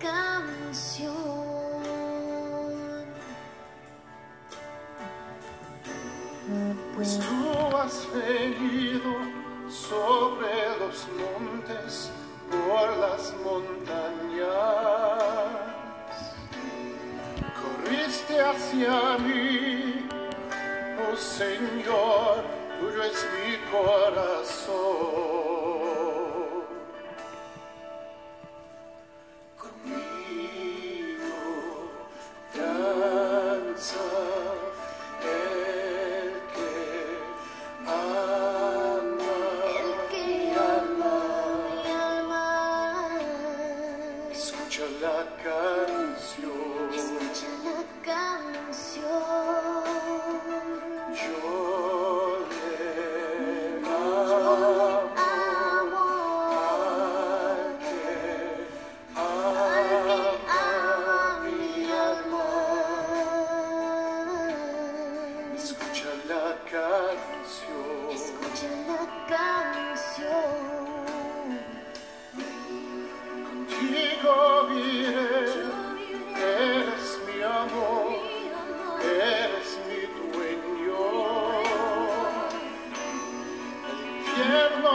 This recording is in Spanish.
canción. Pues tú has venido sobre los montes, por las montañas. Corriste hacia mí, oh Señor, tuyo es mi corazón. Escucha la canción. Escucha la canción. Yo le amo, mi. Escucha la canción. Escucha la canción y yo diré, eres mi amor, eres mi dueño. El infierno